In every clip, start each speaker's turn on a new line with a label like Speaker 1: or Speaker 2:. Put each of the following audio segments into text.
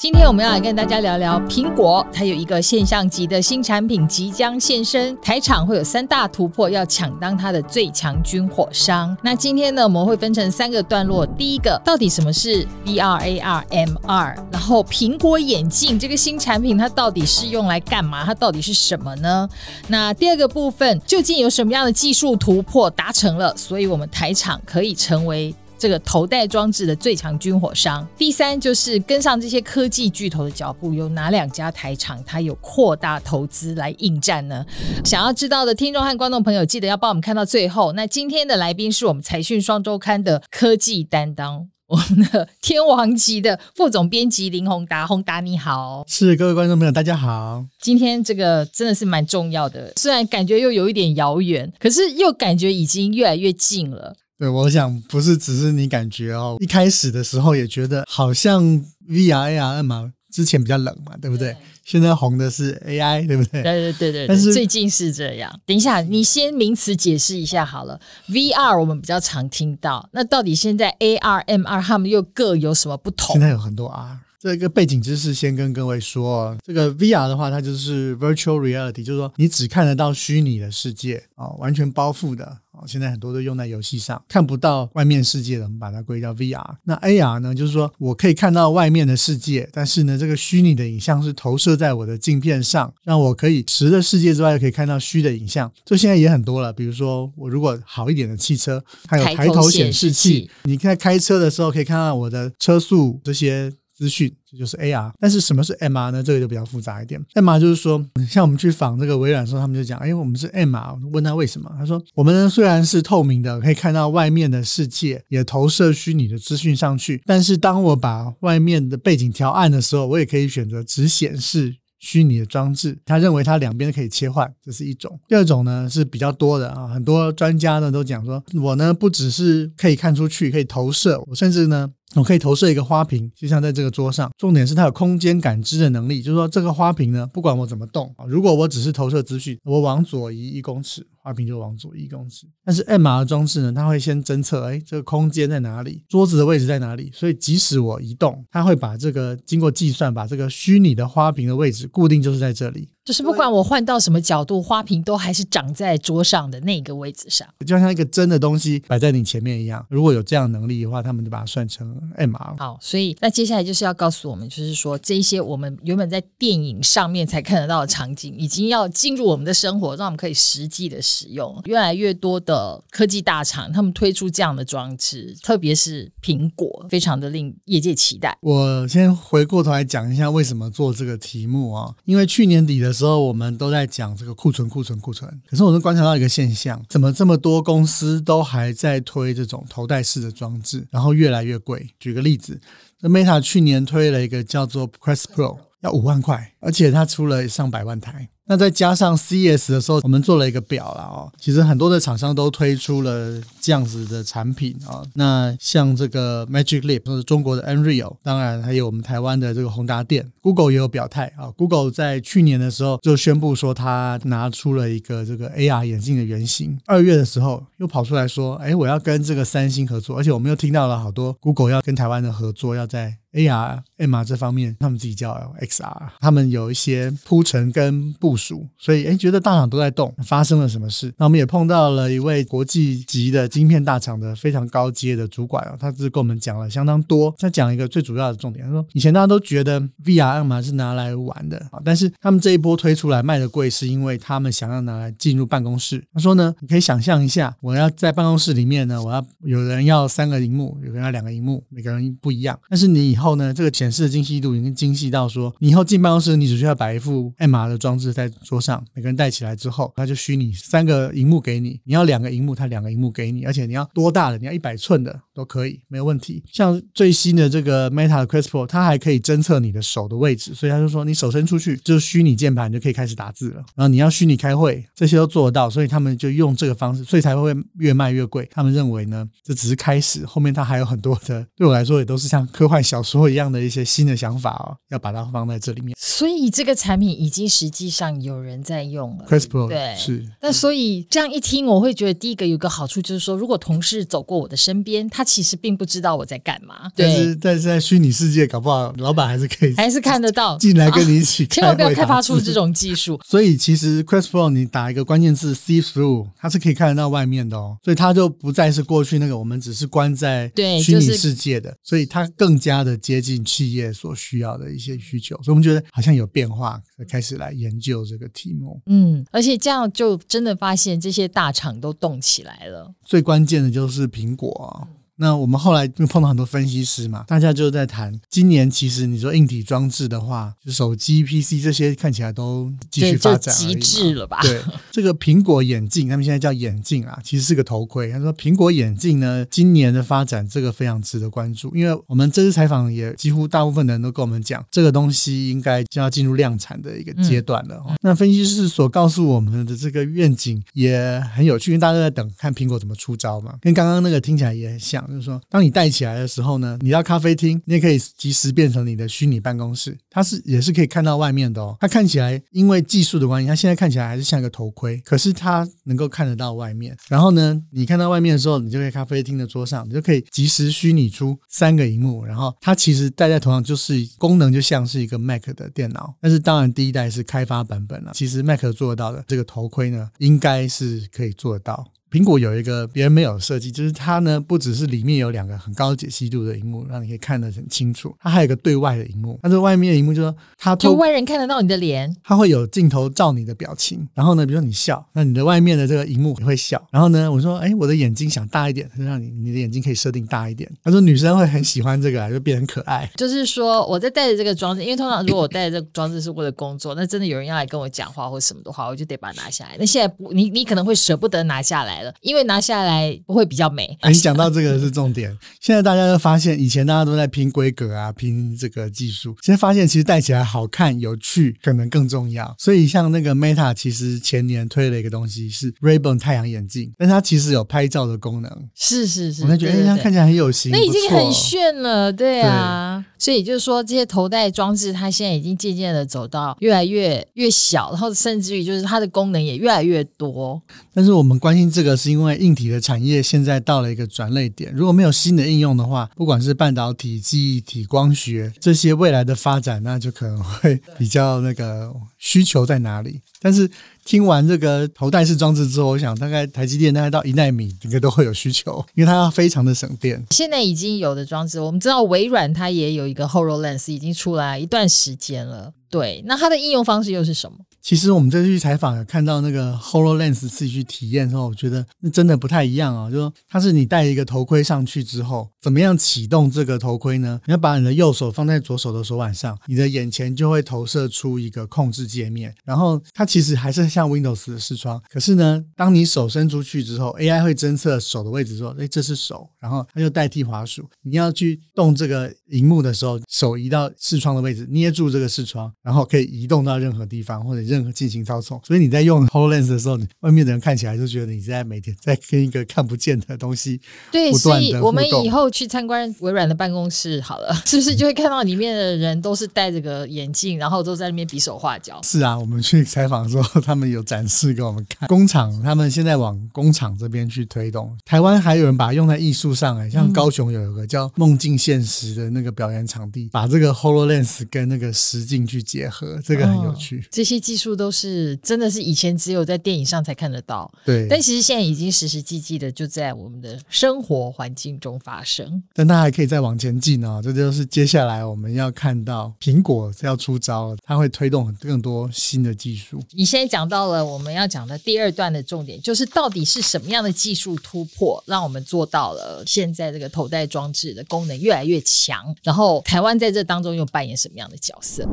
Speaker 1: 今天我们要来跟大家聊聊苹果，它有一个现象级的新产品即将现身，台厂会有三大突破，要抢当它的最强军火商。那今天呢，我们会分成三个段落。第一个，到底什么是 VR、AR、MR？然后苹果眼镜这个新产品，它到底是用来干嘛？它到底是什么呢？那第二个部分，究竟有什么样的技术突破达成了？所以我们台厂可以成为。这个头戴装置的最强军火商。第三就是跟上这些科技巨头的脚步，有哪两家台厂它有扩大投资来应战呢？想要知道的听众和观众朋友，记得要帮我们看到最后。那今天的来宾是我们财讯双周刊的科技担当，我们的天王级的副总编辑林宏达，宏达你好，
Speaker 2: 是各位观众朋友大家好。
Speaker 1: 今天这个真的是蛮重要的，虽然感觉又有一点遥远，可是又感觉已经越来越近了。
Speaker 2: 对，我想不是只是你感觉哦，一开始的时候也觉得好像 VR、AR、MR 之前比较冷嘛，对不对？对现在红的是 AI，对不对？
Speaker 1: 对对对对。
Speaker 2: 但是
Speaker 1: 最近是这样。等一下，你先名词解释一下好了。VR 我们比较常听到，那到底现在 AR、MR 他们又各有什么不同？
Speaker 2: 现在有很多 R。这个背景知识先跟各位说，这个 VR 的话，它就是 Virtual Reality，就是说你只看得到虚拟的世界啊，完全包覆的啊。现在很多都用在游戏上，看不到外面世界的，我们把它归叫 VR。那 AR 呢，就是说我可以看到外面的世界，但是呢，这个虚拟的影像是投射在我的镜片上，让我可以实的世界之外可以看到虚的影像。这现在也很多了，比如说我如果好一点的汽车，还有抬头显示器，你在开车的时候可以看到我的车速这些。资讯，这就是 AR。但是什么是 MR 呢？这个就比较复杂一点。MR 就是说，像我们去访这个微软的时候，他们就讲：“哎，我们是 MR。”问他为什么？他说：“我们呢虽然是透明的，可以看到外面的世界，也投射虚拟的资讯上去。但是当我把外面的背景调暗的时候，我也可以选择只显示虚拟的装置。他认为他两边可以切换，这是一种。第二种呢是比较多的啊，很多专家呢都讲说，我呢不只是可以看出去，可以投射，我甚至呢。”我可以投射一个花瓶，就像在这个桌上。重点是它有空间感知的能力，就是说这个花瓶呢，不管我怎么动，如果我只是投射资讯，我往左移一公尺，花瓶就往左移一公尺。但是 MR 的装置呢，它会先侦测，哎，这个空间在哪里，桌子的位置在哪里，所以即使我移动，它会把这个经过计算，把这个虚拟的花瓶的位置固定，就是在这里。
Speaker 1: 就是不管我换到什么角度，花瓶都还是长在桌上的那个位置上，
Speaker 2: 就像一个真的东西摆在你前面一样。如果有这样能力的话，他们就把它算成 MR。
Speaker 1: 好，所以那接下来就是要告诉我们，就是说这一些我们原本在电影上面才看得到的场景，已经要进入我们的生活，让我们可以实际的使用。越来越多的科技大厂，他们推出这样的装置，特别是苹果，非常的令业界期待。
Speaker 2: 我先回过头来讲一下为什么做这个题目啊，因为去年底的时候。我们都在讲这个库存、库存、库存。可是我都观察到一个现象，怎么这么多公司都还在推这种头戴式的装置，然后越来越贵。举个例子，那 Meta 去年推了一个叫做 Quest Pro，要五万块，而且它出了上百万台。那再加上 C S 的时候，我们做了一个表了哦。其实很多的厂商都推出了这样子的产品啊。那像这个 Magic Leap，就是中国的 Nreal，当然还有我们台湾的这个宏达电，Google 也有表态啊。Google 在去年的时候就宣布说，他拿出了一个这个 AR 眼镜的原型。二月的时候又跑出来说，哎，我要跟这个三星合作，而且我们又听到了好多 Google 要跟台湾的合作，要在 AR、MR 这方面，他们自己叫 XR，他们有一些铺陈跟部署，所以诶觉得大厂都在动，发生了什么事？那我们也碰到了一位国际级的晶片大厂的非常高阶的主管啊，他是跟我们讲了相当多。他讲一个最主要的重点，他说以前大家都觉得 VR、MR 是拿来玩的啊，但是他们这一波推出来卖的贵，是因为他们想要拿来进入办公室。他说呢，你可以想象一下，我要在办公室里面呢，我要有人要三个荧幕，有人要两个荧幕，每个人不一样，但是你以后呢，这个显示的精细度已经精细到说，你以后进办公室，你只需要摆一副 MR 的装置在桌上，每个人带起来之后，它就虚拟三个荧幕给你。你要两个荧幕，它两个荧幕给你，而且你要多大的？你要一百寸的都可以，没有问题。像最新的这个 Meta 的 Quest Pro，它还可以侦测你的手的位置，所以他就说，你手伸出去就是虚拟键盘，就可以开始打字了。然后你要虚拟开会，这些都做得到，所以他们就用这个方式，所以才会越卖越贵。他们认为呢，这只是开始，后面它还有很多的，对我来说也都是像科幻小说一样的一些。新的想法哦，要把它放在这里面。
Speaker 1: 所以这个产品已经实际上上有人在用了。
Speaker 2: Pro
Speaker 1: 对，
Speaker 2: 是。
Speaker 1: 那所以这样一听，我会觉得第一个有个好处就是说，如果同事走过我的身边，他其实并不知道我在干嘛。
Speaker 2: 但是但是在虚拟世界，搞不好老板还是可以，
Speaker 1: 还是看得到
Speaker 2: 进来跟你一起、啊。
Speaker 1: 千万不要开发出这种技术。
Speaker 2: 所以其实 Pro 你打一个关键字 “see through”，它是可以看得到外面的哦。所以它就不再是过去那个我们只是关在虚拟世界的，所以它更加的接近企业所需要的一些需求。所以我们觉得好像有变化，开始来研究这个题目。
Speaker 1: 嗯，而且这样就真的发现这些大厂都动起来了。
Speaker 2: 最关键的就是苹果啊。那我们后来就碰到很多分析师嘛，大家就在谈，今年其实你说硬体装置的话，就手机、PC 这些看起来都继续发展，
Speaker 1: 极致了吧？
Speaker 2: 对，这个苹果眼镜，他们现在叫眼镜啊，其实是个头盔。他说苹果眼镜呢，今年的发展这个非常值得关注，因为我们这次采访也几乎大部分的人都跟我们讲，这个东西应该就要进入量产的一个阶段了。嗯、那分析师所告诉我们的这个愿景也很有趣，因为大家都在等看苹果怎么出招嘛，跟刚刚那个听起来也很像。就是说，当你戴起来的时候呢，你到咖啡厅，你也可以及时变成你的虚拟办公室，它是也是可以看到外面的哦。它看起来因为技术的关系，它现在看起来还是像一个头盔，可是它能够看得到外面。然后呢，你看到外面的时候，你就可以咖啡厅的桌上，你就可以及时虚拟出三个荧幕。然后它其实戴在头上就是功能就像是一个 Mac 的电脑，但是当然第一代是开发版本了。其实 Mac 做得到的这个头盔呢，应该是可以做得到。苹果有一个别人没有设计，就是它呢不只是里面有两个很高解析度的荧幕，让你可以看得很清楚，它还有一个对外的荧幕。它这外面的荧幕就是说它
Speaker 1: 就外人看得到你的脸，
Speaker 2: 它会有镜头照你的表情。然后呢，比如说你笑，那你的外面的这个荧幕也会笑。然后呢，我说，哎，我的眼睛想大一点，就让你你的眼睛可以设定大一点。他说女生会很喜欢这个，就变很可爱。
Speaker 1: 就是说我在戴着这个装置，因为通常如果我戴着这个装置是为了工作，那真的有人要来跟我讲话或什么的话，我就得把它拿下来。那现在不，你你可能会舍不得拿下来了，因为拿下来。不会比较美。
Speaker 2: 你讲到这个是重点。现在大家都发现，以前大家都在拼规格啊，拼这个技术。现在发现，其实戴起来好看、有趣，可能更重要。所以，像那个 Meta，其实前年推了一个东西是 Ray-Ban 太阳眼镜，但它其实有拍照的功能。
Speaker 1: 是是是，
Speaker 2: 我觉得它看起来很有型，
Speaker 1: 那已经很炫了，对啊。对所以就是说，这些头戴装置，它现在已经渐渐的走到越来越越小，然后甚至于就是它的功能也越来越多。
Speaker 2: 但是我们关心这个，是因为硬体的产业现在到了一个转捩点。如果没有新的应用的话，不管是半导体、记忆体、光学这些未来的发展，那就可能会比较那个需求在哪里。但是听完这个头戴式装置之后，我想大概台积电大概到一奈米应该都会有需求，因为它要非常的省电。
Speaker 1: 现在已经有的装置，我们知道微软它也有一个 HoloLens 已经出来一段时间了。对，那它的应用方式又是什么？
Speaker 2: 其实我们这次去采访有看到那个 HoloLens 自己去体验之后，我觉得那真的不太一样啊、哦。就说它是你戴一个头盔上去之后，怎么样启动这个头盔呢？你要把你的右手放在左手的手腕上，你的眼前就会投射出一个控制界面。然后它其实还是像 Windows 的视窗，可是呢，当你手伸出去之后，AI 会侦测手的位置，说：“哎，这是手。”然后它就代替滑鼠。你要去动这个荧幕的时候，手移到视窗的位置，捏住这个视窗。然后可以移动到任何地方或者任何进行操纵，所以你在用 HoloLens 的时候，你外面的人看起来就觉得你在每天在跟一个看不见的东西。
Speaker 1: 对，所以我们以后去参观微软的办公室好了，是不是就会看到里面的人都是戴着个眼镜，然后都在那边比手画脚？
Speaker 2: 是啊，我们去采访的时候，他们有展示给我们看工厂，他们现在往工厂这边去推动。台湾还有人把它用在艺术上，哎，像高雄有一个叫梦境现实的那个表演场地，把这个 HoloLens 跟那个实境去结合。这个很有趣，哦、
Speaker 1: 这些技术都是真的是以前只有在电影上才看得到，
Speaker 2: 对。
Speaker 1: 但其实现在已经实实际际的就在我们的生活环境中发生。
Speaker 2: 但它还可以再往前进哦，这就是接下来我们要看到苹果要出招了，它会推动更多新的技术。
Speaker 1: 你现在讲到了我们要讲的第二段的重点，就是到底是什么样的技术突破，让我们做到了现在这个头戴装置的功能越来越强，然后台湾在这当中又扮演什么样的角色？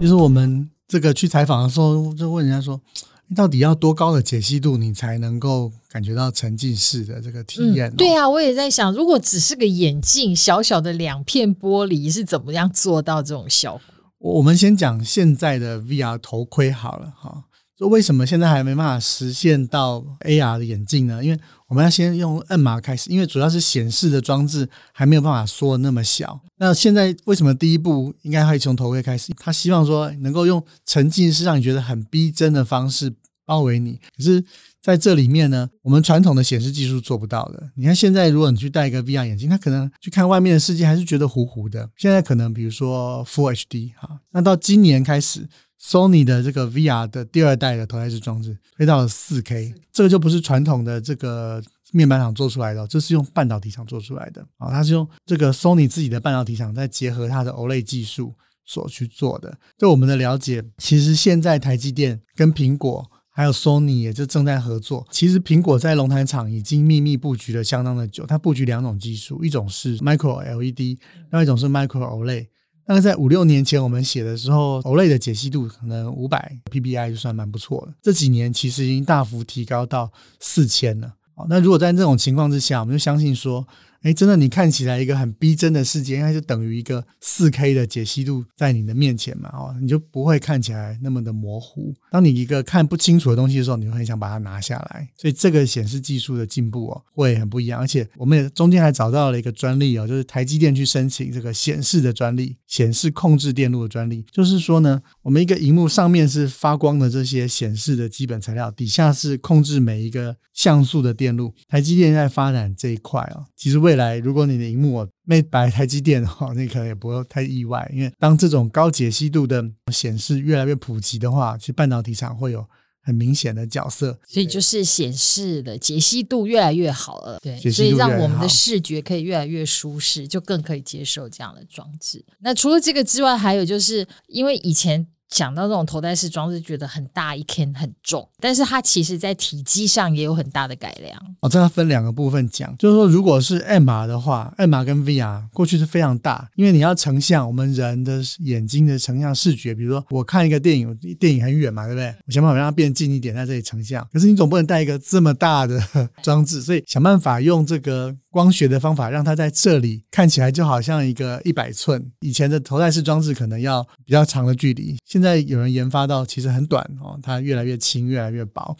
Speaker 2: 其实我们这个去采访的时候，就问人家说：“你到底要多高的解析度，你才能够感觉到沉浸式的这个体验？”
Speaker 1: 嗯，对啊，我也在想，如果只是个眼镜，小小的两片玻璃，是怎么样做到这种效果？
Speaker 2: 我们先讲现在的 VR 头盔好了哈。说为什么现在还没办法实现到 AR 的眼镜呢？因为我们要先用摁码开始，因为主要是显示的装置还没有办法缩那么小。那现在为什么第一步应该会从头盔开始？他希望说能够用沉浸式让你觉得很逼真的方式包围你。可是在这里面呢，我们传统的显示技术做不到的。你看现在如果你去戴一个 VR 眼镜，他可能去看外面的世界还是觉得糊糊的。现在可能比如说 Full HD 哈，那到今年开始。Sony 的这个 VR 的第二代的头戴式装置推到了 4K，这个就不是传统的这个面板厂做出来的，这是用半导体厂做出来的啊，它是用这个 Sony 自己的半导体厂再结合它的 OLED 技术所去做的。对我们的了解，其实现在台积电跟苹果还有 Sony 也就正在合作。其实苹果在龙潭厂已经秘密布局了相当的久，它布局两种技术，一种是 Micro LED，另外一种是 Micro OLED。那个在五六年前我们写的时候，Olay 的解析度可能五百 PPI 就算蛮不错了。这几年其实已经大幅提高到四千了。好，那如果在这种情况之下，我们就相信说。哎，真的，你看起来一个很逼真的世界，应该就等于一个四 K 的解析度在你的面前嘛，哦，你就不会看起来那么的模糊。当你一个看不清楚的东西的时候，你会很想把它拿下来。所以这个显示技术的进步哦，会很不一样。而且我们也中间还找到了一个专利哦，就是台积电去申请这个显示的专利，显示控制电路的专利。就是说呢，我们一个荧幕上面是发光的这些显示的基本材料，底下是控制每一个像素的电路。台积电在发展这一块哦，其实为未来，如果你的荧幕没摆台积电的话，那可能也不会太意外。因为当这种高解析度的显示越来越普及的话，其实半导体厂会有很明显的角色。
Speaker 1: 所以就是显示的解析度越来越好了，对，所以让我们的视觉可以越来越舒适，就更可以接受这样的装置。那除了这个之外，还有就是因为以前。讲到这种头戴式装置，觉得很大一坑很重，但是它其实在体积上也有很大的改良。
Speaker 2: 哦，这要分两个部分讲，就是说，如果是 MR 的话，MR 跟 VR 过去是非常大，因为你要成像我们人的眼睛的成像视觉，比如说我看一个电影，电影很远嘛，对不对？我想办法让它变近一点，在这里成像。可是你总不能带一个这么大的装置，所以想办法用这个。光学的方法让它在这里看起来就好像一个一百寸。以前的头戴式装置可能要比较长的距离，现在在有人研发到其实很短哦，它越来越轻，越来越薄。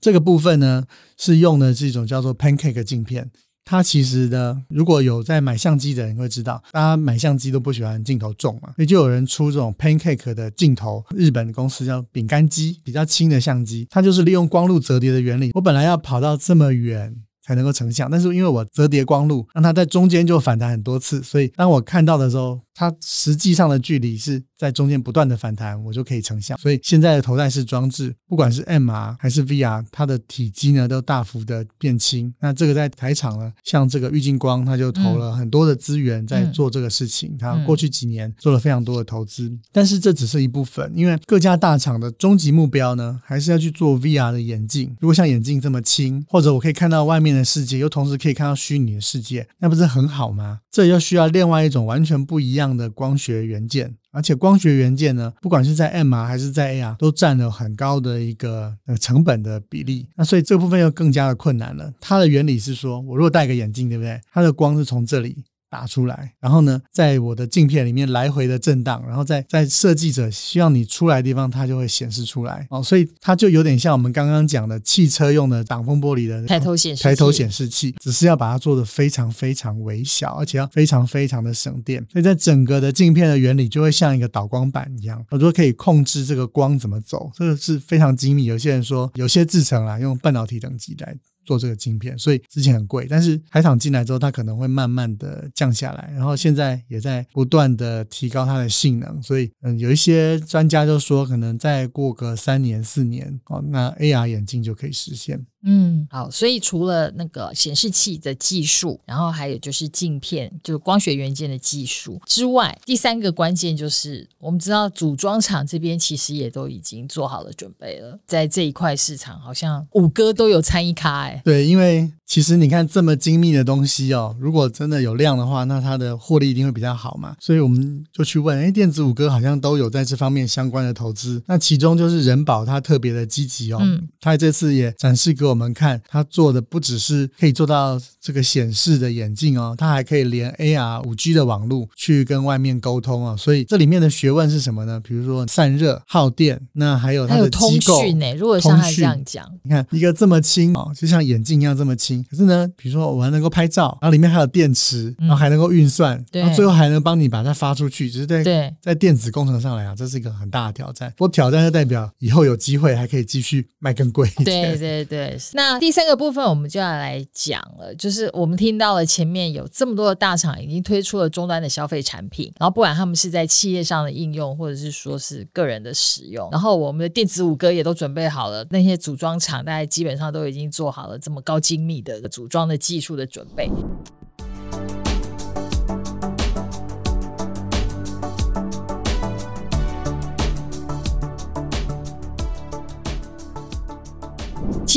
Speaker 2: 这个部分呢是用的这种叫做 Pancake 镜片。它其实呢，如果有在买相机的人会知道，大家买相机都不喜欢镜头重嘛，所以就有人出这种 Pancake 的镜头。日本公司叫饼干机，比较轻的相机，它就是利用光路折叠的原理。我本来要跑到这么远。才能够成像，但是因为我折叠光路，让它在中间就反弹很多次，所以当我看到的时候，它实际上的距离是在中间不断的反弹，我就可以成像。所以现在的头戴式装置，不管是 MR 还是 VR，它的体积呢都大幅的变轻。那这个在台场呢，像这个玉晶光，它就投了很多的资源在做这个事情。它过去几年做了非常多的投资，但是这只是一部分，因为各家大厂的终极目标呢，还是要去做 VR 的眼镜。如果像眼镜这么轻，或者我可以看到外面的世界，又同时可以看到虚拟的世界，那不是很好吗？这又需要另外一种完全不一样的光学元件，而且光学元件呢，不管是在 MR 还是在 AR，都占了很高的一个呃成本的比例。那所以这部分又更加的困难了。它的原理是说，我如果戴个眼镜，对不对？它的光是从这里。打出来，然后呢，在我的镜片里面来回的震荡，然后在在设计者希望你出来的地方，它就会显示出来哦，所以它就有点像我们刚刚讲的汽车用的挡风玻璃的
Speaker 1: 抬头显示
Speaker 2: 抬头显示器，只是要把它做的非常非常微小，而且要非常非常的省电，所以在整个的镜片的原理就会像一个导光板一样，我说可以控制这个光怎么走，这个是非常精密。有些人说有些制成啊，用半导体等级来。做这个晶片，所以之前很贵，但是台厂进来之后，它可能会慢慢的降下来，然后现在也在不断的提高它的性能，所以嗯，有一些专家就说，可能再过个三年四年哦，那 AR 眼镜就可以实现。
Speaker 1: 嗯，好，所以除了那个显示器的技术，然后还有就是镜片，就是光学元件的技术之外，第三个关键就是我们知道组装厂这边其实也都已经做好了准备了，在这一块市场，好像五哥都有参与卡哎。
Speaker 2: 对，因为其实你看这么精密的东西哦，如果真的有量的话，那它的获利一定会比较好嘛。所以我们就去问，哎，电子五哥好像都有在这方面相关的投资。那其中就是人保，它特别的积极哦。嗯，它这次也展示给我们看，他做的不只是可以做到这个显示的眼镜哦，它还可以连 AR 五 G 的网络去跟外面沟通哦。所以这里面的学问是什么呢？比如说散热、耗电，那还有它的
Speaker 1: 机构通讯呢。如果像他这样讲，
Speaker 2: 你看一个这么轻哦，就像眼镜一样这么轻。可是呢，比如说我还能够拍照，然后里面还有电池，然后还能够运算，对，然后最后还能帮你把它发出去，只是在对在电子工程上来讲，这是一个很大的挑战。不过挑战就代表以后有机会还可以继续卖更贵一点。
Speaker 1: 对对对。那第三个部分我们就要来讲了，就是我们听到了前面有这么多的大厂已经推出了终端的消费产品，然后不管他们是在企业上的应用，或者是说是个人的使用，然后我们的电子五哥也都准备好了，那些组装厂大概基本上都已经做好了这么高精密的的组装的技术的准备。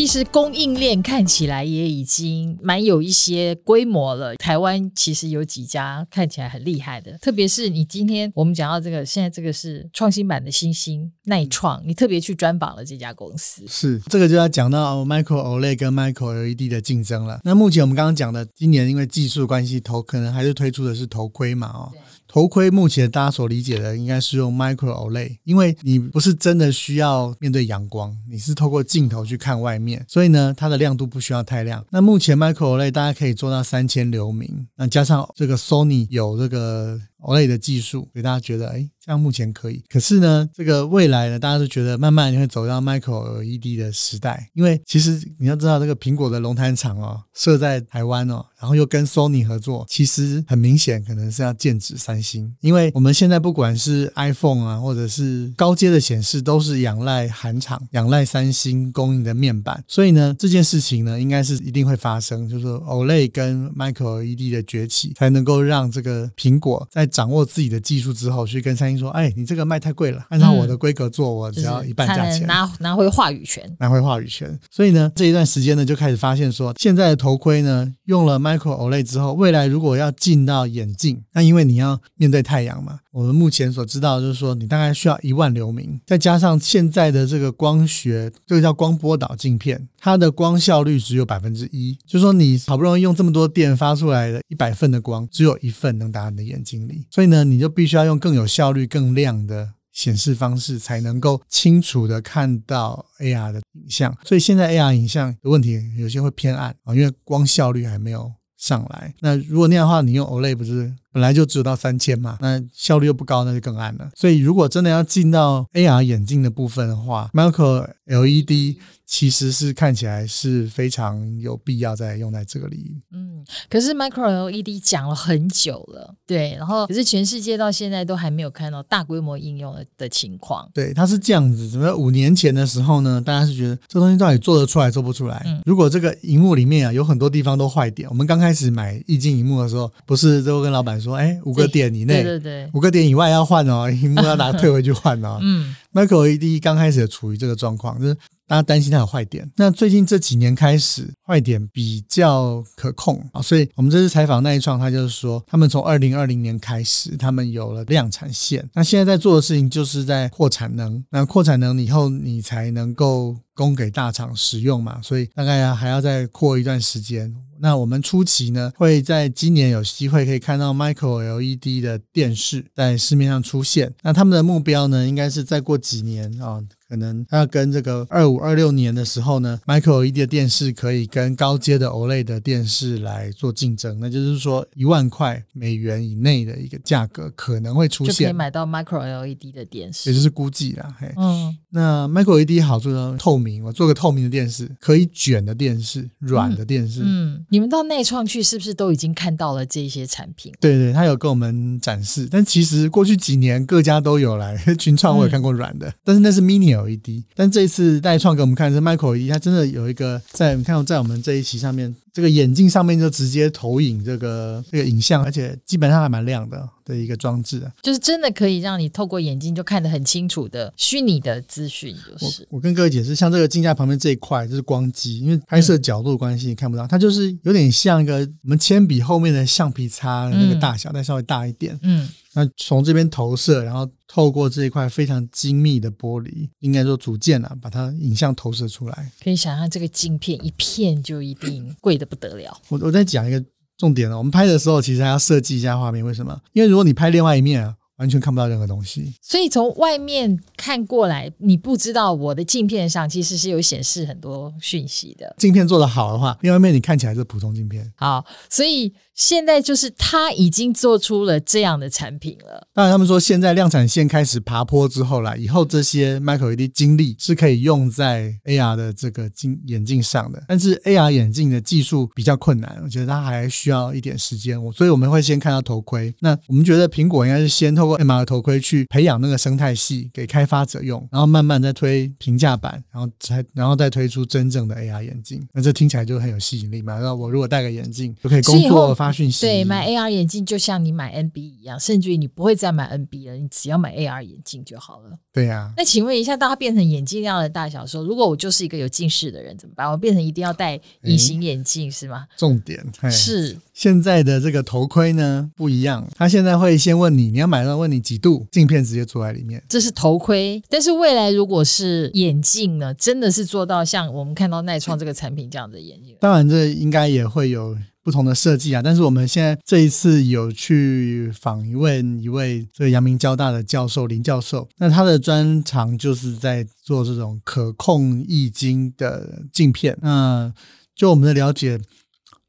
Speaker 1: 其实供应链看起来也已经蛮有一些规模了。台湾其实有几家看起来很厉害的，特别是你今天我们讲到这个，现在这个是创新版的新兴耐创，你特别去专访了这家公司。
Speaker 2: 是这个就要讲到 Micro OLED 跟 Micro LED 的竞争了。那目前我们刚刚讲的，今年因为技术关系，头可能还是推出的是头盔嘛，哦。头盔目前大家所理解的应该是用 Micro OLED，因为你不是真的需要面对阳光，你是透过镜头去看外面，所以呢，它的亮度不需要太亮。那目前 Micro OLED 大家可以做到三千流明，那加上这个 Sony 有这个 OLED 的技术，给大家觉得哎。像目前可以，可是呢，这个未来呢，大家都觉得慢慢你会走到 Micro LED 的时代，因为其实你要知道，这个苹果的龙潭厂哦，设在台湾哦，然后又跟 Sony 合作，其实很明显可能是要剑指三星，因为我们现在不管是 iPhone 啊，或者是高阶的显示，都是仰赖韩厂、仰赖三星供应的面板，所以呢，这件事情呢，应该是一定会发生，就是说 OLED 跟 Micro LED 的崛起，才能够让这个苹果在掌握自己的技术之后，去跟三星。说，哎，你这个卖太贵了，按照我的规格做，我只要一半价钱，
Speaker 1: 拿拿回话语权，
Speaker 2: 拿回话语权。所以呢，这一段时间呢，就开始发现说，现在的头盔呢，用了 Micro OLED 之后，未来如果要进到眼镜，那因为你要面对太阳嘛，我们目前所知道就是说，你大概需要一万流明，再加上现在的这个光学，这个叫光波导镜片，它的光效率只有百分之一，就是说你好不容易用这么多电发出来的一百份的光，只有一份能打你的眼睛里，所以呢，你就必须要用更有效率。更亮的显示方式，才能够清楚的看到 AR 的影像。所以现在 AR 影像的问题有些会偏暗啊，因为光效率还没有上来。那如果那样的话，你用 OLED 不是本来就只有到三千嘛？那效率又不高，那就更暗了。所以如果真的要进到 AR 眼镜的部分的话，Micro LED。其实是看起来是非常有必要再用在这个领域。
Speaker 1: 嗯，可是 Micro LED 讲了很久了，对，然后可是全世界到现在都还没有看到大规模应用的的情况。
Speaker 2: 对，它是这样子，怎么五年前的时候呢？大家是觉得这东西到底做得出来做不出来？嗯，如果这个荧幕里面啊有很多地方都坏点，我们刚开始买液晶荧幕的时候，不是都跟老板说，哎，五个点以内，对对对，五个点以外要换哦，荧幕要拿 退回去换哦。嗯，Micro LED 刚开始也处于这个状况，就是。大家担心它有坏点，那最近这几年开始坏点比较可控啊，所以我们这次采访錼创，他就是说，他们从二零二零年开始，他们有了量产线，那现在在做的事情就是在扩产能，那扩产能以后你才能够供给大厂使用嘛，所以大概还要再扩一段时间。那我们初期呢，会在今年有机会可以看到 Micro LED 的电视在市面上出现，那他们的目标呢，应该是再过几年啊。可能要跟这个二五二六年的时候呢，Micro LED 的电视可以跟高阶的 OLED 的电视来做竞争，那就是说一万块美元以内的一个价格可能会出现，
Speaker 1: 就可以买到 Micro LED 的电视，
Speaker 2: 也就是估计啦。嘿，嗯，那 Micro LED 好处呢，透明，我做个透明的电视，可以卷的电视，软的电视。
Speaker 1: 嗯，嗯，你们到内创去是不是都已经看到了这些产品？
Speaker 2: 对对，他有跟我们展示，但其实过去几年各家都有来，群创我也看过软的，嗯、但是那是 Mini。LED，但这一次代创给我们看是 Micro LED，它真的有一个在，你看在我们这一期上面，这个眼镜上面就直接投影这个这个影像，而且基本上还蛮亮的。的一个装置啊，
Speaker 1: 就是真的可以让你透过眼睛就看得很清楚的虚拟的资讯。就是
Speaker 2: 我，我跟各位解释，像这个镜架旁边这一块就是光机，因为拍摄角度关系你看不到，它就是有点像一个我们铅笔后面的橡皮擦的那个大小，再、嗯、稍微大一点。嗯，那从这边投射，然后透过这一块非常精密的玻璃，应该说组件啊，把它影像投射出来。
Speaker 1: 可以想象这个镜片一片就一定贵的不得了。
Speaker 2: 我我再讲一个。重点了，我们拍的时候其实还要设计一下画面，为什么？因为如果你拍另外一面啊，完全看不到任何东西。
Speaker 1: 所以从外面看过来，你不知道我的镜片上其实是有显示很多讯息的。
Speaker 2: 镜片做得好的话，另外一面你看起来是普通镜片。
Speaker 1: 好，所以。现在就是他已经做出了这样的产品了。
Speaker 2: 当然，他们说现在量产线开始爬坡之后啦，以后这些 micro LED 晶粒是可以用在 AR 的这个镜眼镜上的。但是 AR 眼镜的技术比较困难，我觉得它还需要一点时间。我所以我们会先看到头盔。那我们觉得苹果应该是先透过 MR 头盔去培养那个生态系给开发者用，然后慢慢再推平价版，然后才然后再推出真正的 AR 眼镜。那这听起来就很有吸引力嘛？那我如果戴个眼镜就可以工作。发讯息。
Speaker 1: 对，买 AR 眼镜就像你买 NB 一样，甚至于你不会再买 NB 了，你只要买 AR 眼镜就好了。
Speaker 2: 对呀、啊。
Speaker 1: 那请问一下，当它变成眼镜那样的大小时候，如果我就是一个有近视的人怎么办？我变成一定要戴隐形眼镜是吗？
Speaker 2: 重点
Speaker 1: 是
Speaker 2: 现在的这个头盔呢不一样，它现在会先问你，你要买到问你几度，镜片直接坐在里面。
Speaker 1: 这是头盔，但是未来如果是眼镜呢，真的是做到像我们看到耐创这个产品这样的眼镜？
Speaker 2: 当然，这应该也会有。不同的设计啊，但是我们现在这一次有去访问一位这个阳明交大的教授林教授，那他的专长就是在做这种可控液晶的镜片。那就我们的了解，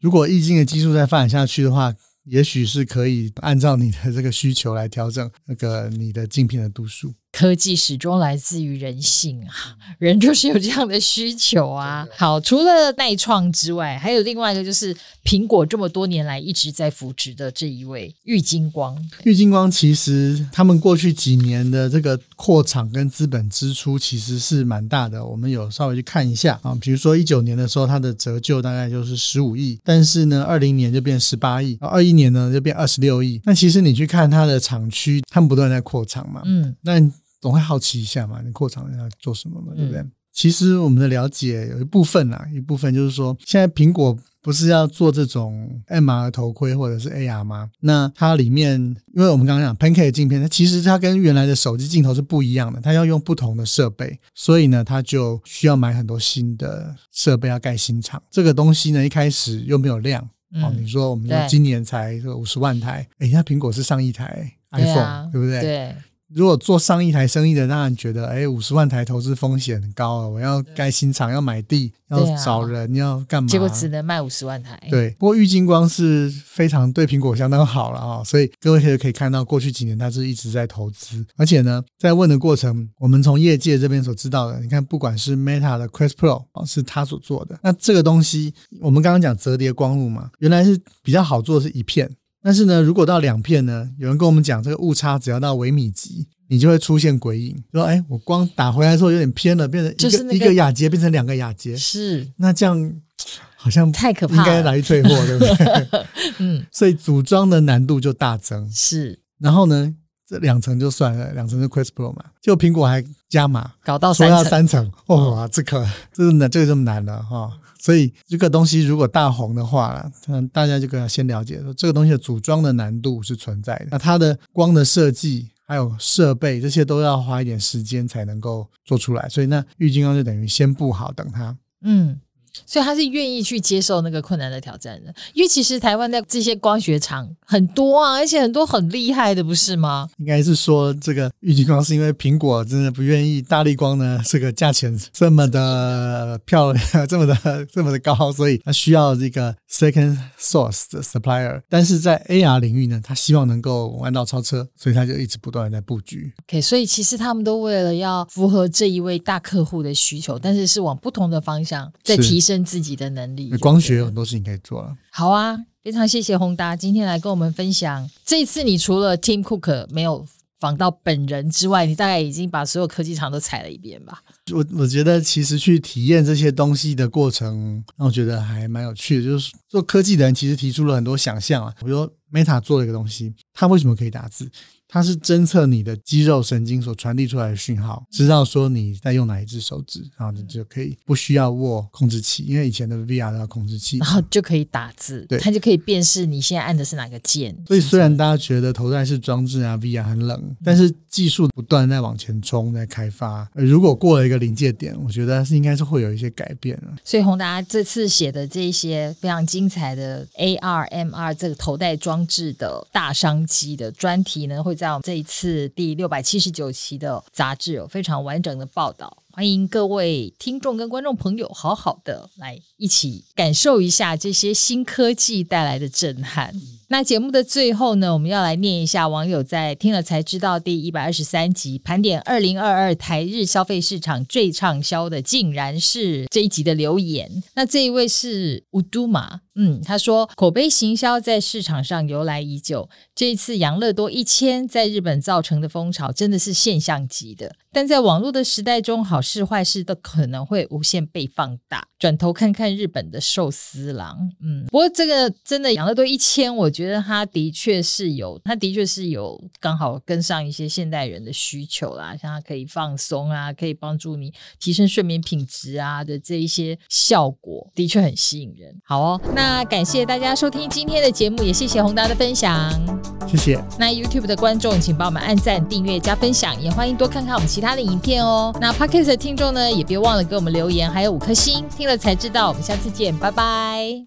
Speaker 2: 如果液晶的技术再发展下去的话，也许是可以按照你的这个需求来调整那个你的镜片的度数。
Speaker 1: 科技始终来自于人性啊，人就是有这样的需求啊。好，除了耐创之外，还有另外一个就是苹果这么多年来一直在扶植的这一位玉金光。
Speaker 2: 玉金光其实他们过去几年的这个扩厂跟资本支出其实是蛮大的。我们有稍微去看一下啊，比如说一九年的时候，它的折旧大概就是十五亿，但是呢，二零年就变十八亿，二一年呢就变二十六亿。那其实你去看它的厂区，他们不断在扩厂嘛，嗯，那。总会好奇一下嘛，你扩厂要做什么嘛，对不对？嗯、其实我们的了解有一部分啊，一部分就是说，现在苹果不是要做这种 MR 头盔或者是 AR 吗？那它里面，因为我们刚刚讲 Pancake 镜片，它其实它跟原来的手机镜头是不一样的，它要用不同的设备，所以呢，它就需要买很多新的设备，要盖新厂。这个东西呢，一开始又没有量，嗯、哦，你说我们今年才五十万台，哎，那苹果是上亿台 iPhone，对，啊、对不对？
Speaker 1: 对。
Speaker 2: 如果做上亿台生意的，当然觉得，哎，五十万台投资风险很高了！我要盖新厂，要买地，要找人，啊、要干嘛？
Speaker 1: 结果只能卖五十万台。
Speaker 2: 对，不过玉金光是非常对苹果相当好了啊，所以各位可以可以看到，过去几年它是一直在投资，而且呢，在问的过程，我们从业界这边所知道的，你看，不管是 Meta 的 Quest Pro 啊，是他所做的，那这个东西，我们刚刚讲折叠光路嘛，原来是比较好做的是一片。但是呢，如果到两片呢，有人跟我们讲，这个误差只要到微米级，你就会出现鬼影。说，哎，我光打回来之后有点偏了，变成一个、就是那个、一个亚节变成两个亚节，
Speaker 1: 是
Speaker 2: 那这样好像
Speaker 1: 太可怕，
Speaker 2: 应该来去退货，对不对？嗯，所以组装的难度就大增。
Speaker 1: 是，
Speaker 2: 然后呢，这两层就算了，两层是 Quest Pro 嘛，结果苹果还加码，
Speaker 1: 搞到三层，说要
Speaker 2: 三层，哇，这个这个难，这个这么难了哈。所以这个东西如果大红的话，嗯，大家就可以先了解说，这个东西的组装的难度是存在的。那它的光的设计还有设备这些都要花一点时间才能够做出来。所以那玉晶光就等于先布好等它。嗯。
Speaker 1: 所以他是愿意去接受那个困难的挑战的，因为其实台湾的这些光学厂很多啊，而且很多很厉害的，不是吗？
Speaker 2: 应该是说这个玉晶光是因为苹果真的不愿意大立光呢，这个价钱这么的漂亮，这么的这么的高，所以他需要这个 second source 的 supplier。但是在 AR 领域呢，他希望能够弯道超车，所以他就一直不断的在布局。
Speaker 1: OK，所以其实他们都为了要符合这一位大客户的需求，但是是往不同的方向在提升。自己的能力，
Speaker 2: 光学有很多事情可以做了。
Speaker 1: 好啊，非常谢谢宏达今天来跟我们分享。这一次你除了 Tim Cook 没有访到本人之外，你大概已经把所有科技厂都踩了一遍吧？
Speaker 2: 我我觉得其实去体验这些东西的过程，让我觉得还蛮有趣的。就是做科技的人其实提出了很多想象啊，比如说 Meta 做了一个东西，它为什么可以打字？它是侦测你的肌肉神经所传递出来的讯号，知道说你在用哪一只手指，然后你就可以不需要握控制器，因为以前的 VR 都要控制器，
Speaker 1: 然后就可以打字，
Speaker 2: 对，
Speaker 1: 它就可以辨识你现在按的是哪个键。
Speaker 2: 所以虽然大家觉得头戴式装置啊 VR 很冷，但是技术不断在往前冲，在开发。而如果过了一个临界点，我觉得是应该是会有一些改变了。
Speaker 1: 所以宏达这次写的这一些非常精彩的 AR MR 这个头戴装置的大商机的专题呢，会在我们这一次。第六百七十九期的杂志有非常完整的报道，欢迎各位听众跟观众朋友好好的来一起感受一下这些新科技带来的震撼。那节目的最后呢，我们要来念一下网友在听了才知道第一百二十三集盘点二零二二台日消费市场最畅销的，竟然是这一集的留言。那这一位是乌都玛。嗯，他说口碑行销在市场上由来已久，这一次养乐多一千在日本造成的风潮真的是现象级的。但在网络的时代中，好事坏事都可能会无限被放大。转头看看日本的寿司郎，嗯，不过这个真的养乐多一千，我觉得它的确是有，它的确是有刚好跟上一些现代人的需求啦，像它可以放松啊，可以帮助你提升睡眠品质啊的这一些效果，的确很吸引人。好哦，那。那感谢大家收听今天的节目，也谢谢宏达的分享，
Speaker 2: 谢谢。
Speaker 1: 那 YouTube 的观众，请帮我们按赞、订阅、加分享，也欢迎多看看我们其他的影片哦。那 Podcast 的听众呢，也别忘了给我们留言，还有五颗星，听了才知道。我们下次见，拜拜。